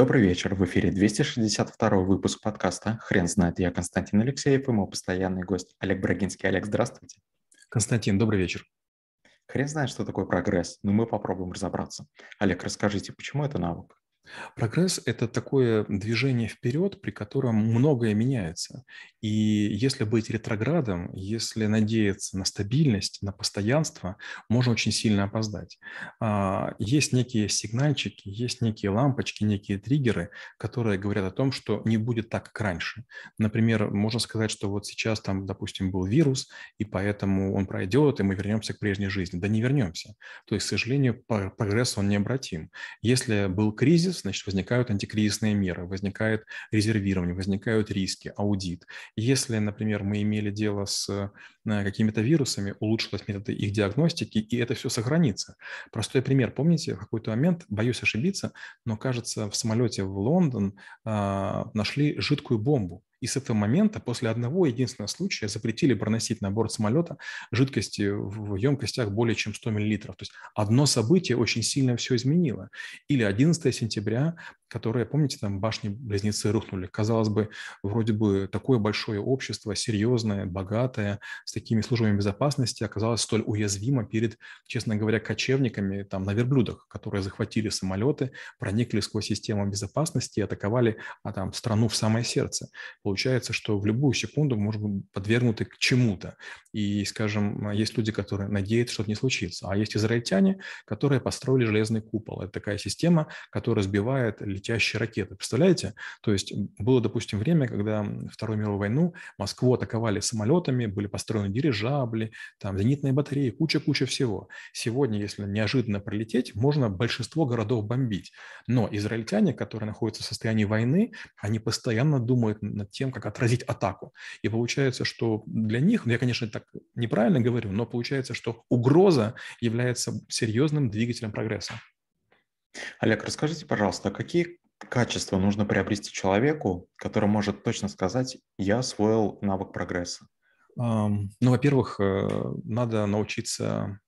Добрый вечер. В эфире 262 выпуск подкаста «Хрен знает». Я Константин Алексеев и мой постоянный гость Олег Брагинский. Олег, здравствуйте. Константин, добрый вечер. Хрен знает, что такое прогресс, но мы попробуем разобраться. Олег, расскажите, почему это навык? Прогресс – это такое движение вперед, при котором многое меняется. И если быть ретроградом, если надеяться на стабильность, на постоянство, можно очень сильно опоздать. А, есть некие сигнальчики, есть некие лампочки, некие триггеры, которые говорят о том, что не будет так, как раньше. Например, можно сказать, что вот сейчас там, допустим, был вирус, и поэтому он пройдет, и мы вернемся к прежней жизни. Да не вернемся. То есть, к сожалению, прогресс он необратим. Если был кризис, значит, возникают антикризисные меры, возникает резервирование, возникают риски, аудит. Если, например, мы имели дело с э, какими-то вирусами, улучшились методы их диагностики, и это все сохранится. Простой пример. Помните, в какой-то момент, боюсь ошибиться, но, кажется, в самолете в Лондон а, нашли жидкую бомбу. И с этого момента, после одного единственного случая, запретили проносить на борт самолета жидкости в емкостях более чем 100 мл. То есть одно событие очень сильно все изменило. Или 11 сентября которые, помните, там башни-близнецы рухнули. Казалось бы, вроде бы такое большое общество, серьезное, богатое, с такими службами безопасности оказалось столь уязвимо перед, честно говоря, кочевниками там на верблюдах, которые захватили самолеты, проникли сквозь систему безопасности и атаковали а, там, страну в самое сердце. Получается, что в любую секунду мы можем быть подвергнуты к чему-то. И, скажем, есть люди, которые надеются, что это не случится. А есть израильтяне, которые построили железный купол. Это такая система, которая сбивает летящие ракеты. Представляете? То есть было, допустим, время, когда Вторую мировую войну Москву атаковали самолетами, были построены дирижабли, там зенитные батареи, куча-куча всего. Сегодня, если неожиданно пролететь, можно большинство городов бомбить. Но израильтяне, которые находятся в состоянии войны, они постоянно думают над тем, как отразить атаку. И получается, что для них, ну я, конечно, так неправильно говорю, но получается, что угроза является серьезным двигателем прогресса. Олег, расскажите, пожалуйста, какие качества нужно приобрести человеку, который может точно сказать, я освоил навык прогресса? Ну, во-первых, э, надо научиться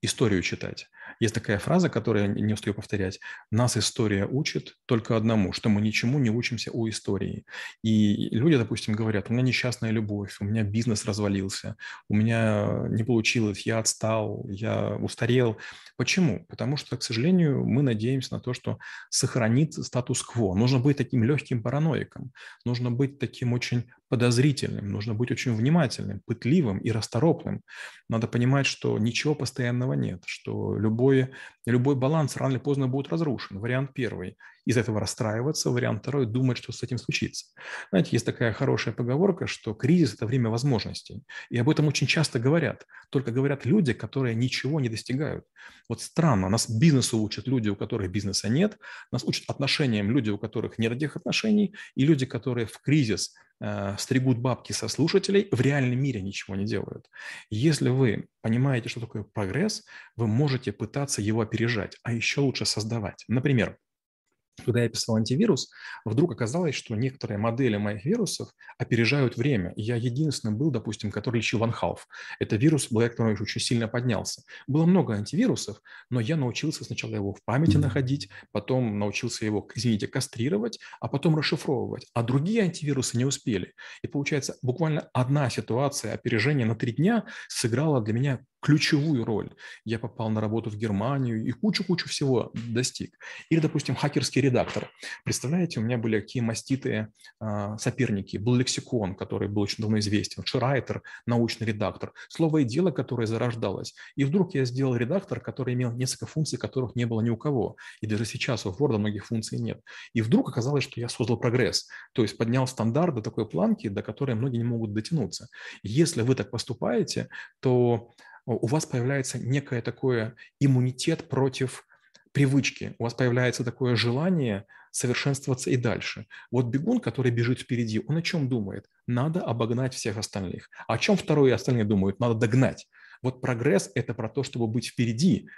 историю читать. Есть такая фраза, которую я не устаю повторять. Нас история учит только одному, что мы ничему не учимся у истории. И люди, допустим, говорят, у меня несчастная любовь, у меня бизнес развалился, у меня не получилось, я отстал, я устарел. Почему? Потому что, к сожалению, мы надеемся на то, что сохранится статус-кво. Нужно быть таким легким параноиком, нужно быть таким очень подозрительным, нужно быть очень внимательным, пытливым и расторопным. Надо понимать, что ничего постоянного нет, что любой, любой баланс рано или поздно будет разрушен. Вариант первый из этого расстраиваться. Вариант второй – думать, что с этим случится. Знаете, есть такая хорошая поговорка, что кризис – это время возможностей. И об этом очень часто говорят. Только говорят люди, которые ничего не достигают. Вот странно, нас бизнесу учат люди, у которых бизнеса нет, нас учат отношениям люди, у которых нет этих отношений, и люди, которые в кризис стригут бабки со слушателей, в реальном мире ничего не делают. Если вы понимаете, что такое прогресс, вы можете пытаться его опережать, а еще лучше создавать. Например, когда я писал антивирус, вдруг оказалось, что некоторые модели моих вирусов опережают время. я единственный был, допустим, который лечил ванхалф. Это вирус, благодаря которому я очень сильно поднялся. Было много антивирусов, но я научился сначала его в памяти находить, потом научился его, извините, кастрировать, а потом расшифровывать. А другие антивирусы не успели. И получается, буквально одна ситуация опережения на три дня сыграла для меня ключевую роль. Я попал на работу в Германию и кучу-кучу всего достиг. Или, допустим, хакерский редактор. Представляете, у меня были какие маститые э, соперники. Был лексикон, который был очень давно известен, Шрайтер, научный редактор, слово и дело, которое зарождалось. И вдруг я сделал редактор, который имел несколько функций, которых не было ни у кого. И даже сейчас у Word многих функций нет. И вдруг оказалось, что я создал прогресс. То есть поднял стандарт до такой планки, до которой многие не могут дотянуться. Если вы так поступаете, то у вас появляется некое такое иммунитет против привычки, у вас появляется такое желание совершенствоваться и дальше. Вот бегун, который бежит впереди, он о чем думает? Надо обогнать всех остальных. А о чем второй и остальные думают? Надо догнать. Вот прогресс – это про то, чтобы быть впереди.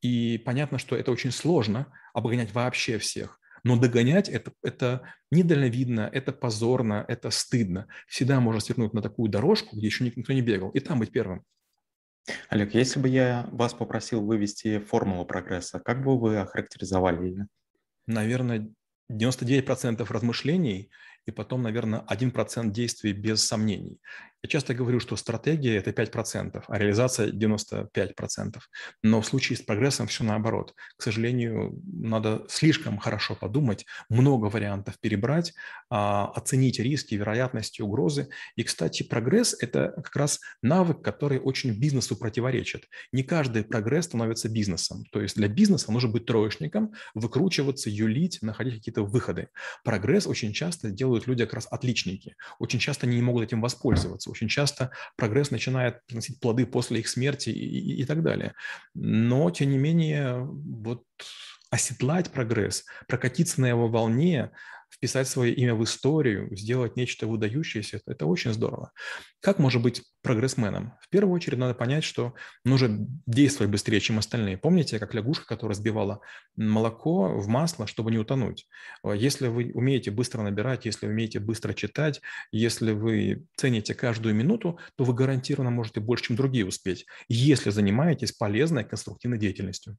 И понятно, что это очень сложно, обгонять вообще всех. Но догонять это, это недальновидно, это позорно, это стыдно. Всегда можно свернуть на такую дорожку, где еще никто не бегал, и там быть первым. Олег, если бы я вас попросил вывести формулу прогресса, как бы вы охарактеризовали ее? Наверное, 99% размышлений и потом, наверное, 1% действий без сомнений. Я часто говорю, что стратегия – это 5%, а реализация – 95%. Но в случае с прогрессом все наоборот. К сожалению, надо слишком хорошо подумать, много вариантов перебрать, а, оценить риски, вероятности, угрозы. И, кстати, прогресс – это как раз навык, который очень бизнесу противоречит. Не каждый прогресс становится бизнесом. То есть для бизнеса нужно быть троечником, выкручиваться, юлить, находить какие-то выходы. Прогресс очень часто делают люди как раз отличники. Очень часто они не могут этим воспользоваться очень часто прогресс начинает приносить плоды после их смерти и, и, и так далее. Но, тем не менее, вот оседлать прогресс, прокатиться на его волне, вписать свое имя в историю, сделать нечто выдающееся, это очень здорово. Как может быть прогрессменом? В первую очередь надо понять, что нужно действовать быстрее, чем остальные. Помните, как лягушка, которая сбивала молоко в масло, чтобы не утонуть? Если вы умеете быстро набирать, если вы умеете быстро читать, если вы цените каждую минуту, то вы гарантированно можете больше, чем другие успеть, если занимаетесь полезной конструктивной деятельностью.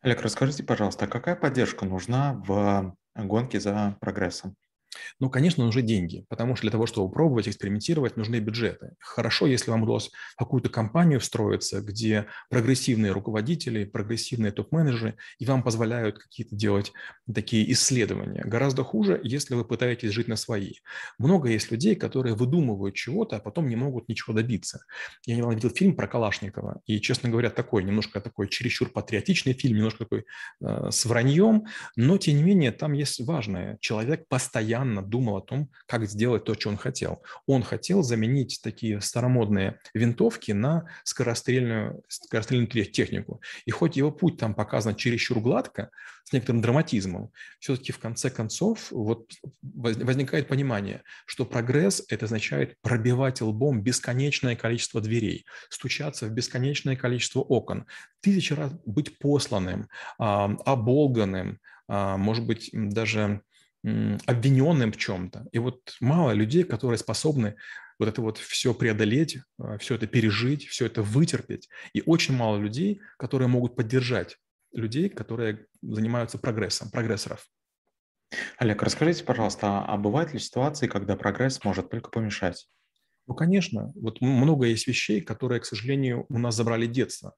Олег, расскажите, пожалуйста, какая поддержка нужна в гонке за прогрессом? Ну, конечно, нужны деньги, потому что для того, чтобы пробовать, экспериментировать, нужны бюджеты. Хорошо, если вам удалось в какую-то компанию встроиться, где прогрессивные руководители, прогрессивные топ-менеджеры, и вам позволяют какие-то делать такие исследования. Гораздо хуже, если вы пытаетесь жить на свои. Много есть людей, которые выдумывают чего-то, а потом не могут ничего добиться. Я недавно видел фильм про Калашникова, и, честно говоря, такой, немножко такой чересчур патриотичный фильм, немножко такой э, с враньем, но, тем не менее, там есть важное. Человек постоянно постоянно думал о том, как сделать то, что он хотел. Он хотел заменить такие старомодные винтовки на скорострельную, скорострельную технику. И хоть его путь там показан чересчур гладко, с некоторым драматизмом, все-таки в конце концов вот возникает понимание, что прогресс – это означает пробивать лбом бесконечное количество дверей, стучаться в бесконечное количество окон, тысячи раз быть посланным, оболганным, а, может быть, даже обвиненным в чем-то. И вот мало людей, которые способны вот это вот все преодолеть, а, все это пережить, все это вытерпеть. И очень мало людей, которые могут поддержать людей, которые занимаются прогрессом, прогрессоров. Олег, расскажите, пожалуйста, а бывают ли ситуации, когда прогресс может только помешать? Ну, конечно. Вот много есть вещей, которые, к сожалению, у нас забрали детство.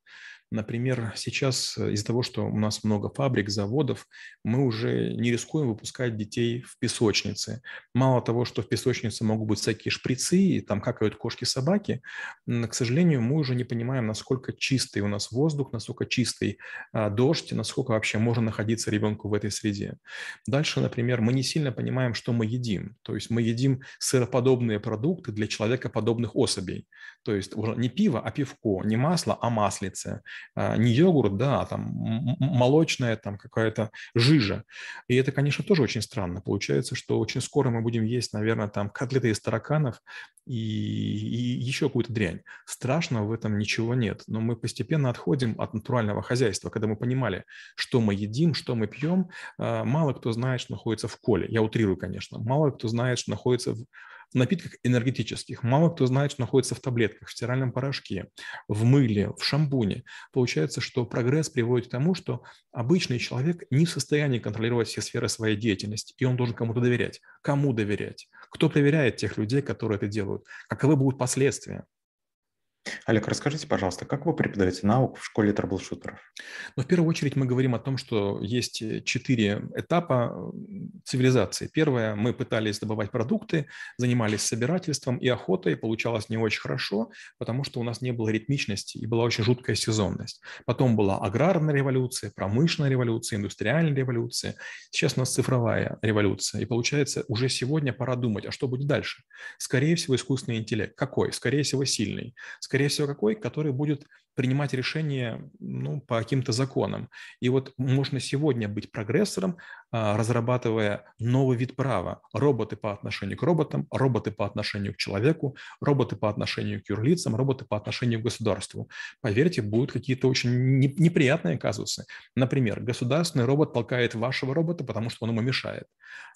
Например, сейчас э, из-за того, что у нас много фабрик, заводов, мы уже не рискуем выпускать детей в песочнице. Мало того, что в песочнице могут быть всякие шприцы, и там какают кошки-собаки, к сожалению, мы уже не понимаем, насколько чистый у нас воздух, насколько чистый а, дождь, насколько вообще можно находиться ребенку в этой среде. Дальше, например, мы не сильно понимаем, что мы едим. То есть мы едим сыроподобные продукты для человекоподобных особей. То есть уже не пиво, а пивко, не масло, а маслице, не йогурт, да, а там молочная там какая-то жижа. И это, конечно, тоже очень странно. Получается, что очень скоро мы будем есть, наверное, там котлеты из тараканов и, и еще какую-то дрянь. Страшного в этом ничего нет. Но мы постепенно отходим от натурального хозяйства. Когда мы понимали, что мы едим, что мы пьем, а, мало кто знает, что находится в коле. Я утрирую, конечно. Мало кто знает, что находится в напитках энергетических. Мало кто знает, что находится в таблетках, в стиральном порошке, в мыле, в шампуне. Получается, что прогресс приводит к тому, что обычный человек не в состоянии контролировать все сферы своей деятельности, и он должен кому-то доверять. Кому доверять? Кто проверяет тех людей, которые это делают? Каковы будут последствия? Олег, расскажите, пожалуйста, как вы преподаете науку в школе трэблшутеров? Ну, в первую очередь мы говорим о том, что есть э, четыре этапа цивилизации. Первое, мы пытались добывать продукты, занимались собирательством и охотой, получалось не очень хорошо, потому что у нас не было ритмичности и была очень жуткая сезонность. Потом была аграрная революция, промышленная революция, индустриальная революция. Сейчас у нас цифровая революция. И получается, уже сегодня пора думать, а что будет дальше? Скорее всего, искусственный интеллект. Какой? Скорее всего, сильный скорее всего, какой, который будет принимать решения ну, по каким-то законам. И вот можно сегодня быть прогрессором, а, разрабатывая новый вид права. Роботы по отношению к роботам, роботы по отношению к человеку, роботы по отношению к юрлицам, роботы по отношению к государству. Поверьте, будут какие-то очень неприятные казусы. Например, государственный робот толкает вашего робота, потому что он ему мешает.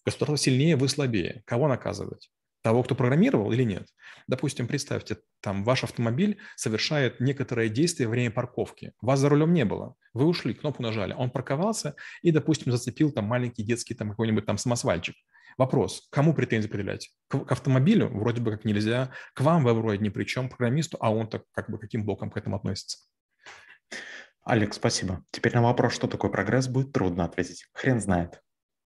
Государство сильнее, вы слабее. Кого наказывать? Того, кто программировал или нет. Допустим, представьте, там ваш автомобиль совершает некоторое действие во время парковки. Вас за рулем не было. Вы ушли, кнопку нажали. Он парковался и, допустим, зацепил там маленький детский там какой-нибудь там самосвальчик. Вопрос, кому претензии предъявлять? К, к автомобилю вроде бы как нельзя, к вам вы вроде ни при чем, программисту, а он так как бы каким боком к этому относится? Алекс, спасибо. Теперь на вопрос, что такое прогресс, будет трудно ответить. Хрен знает.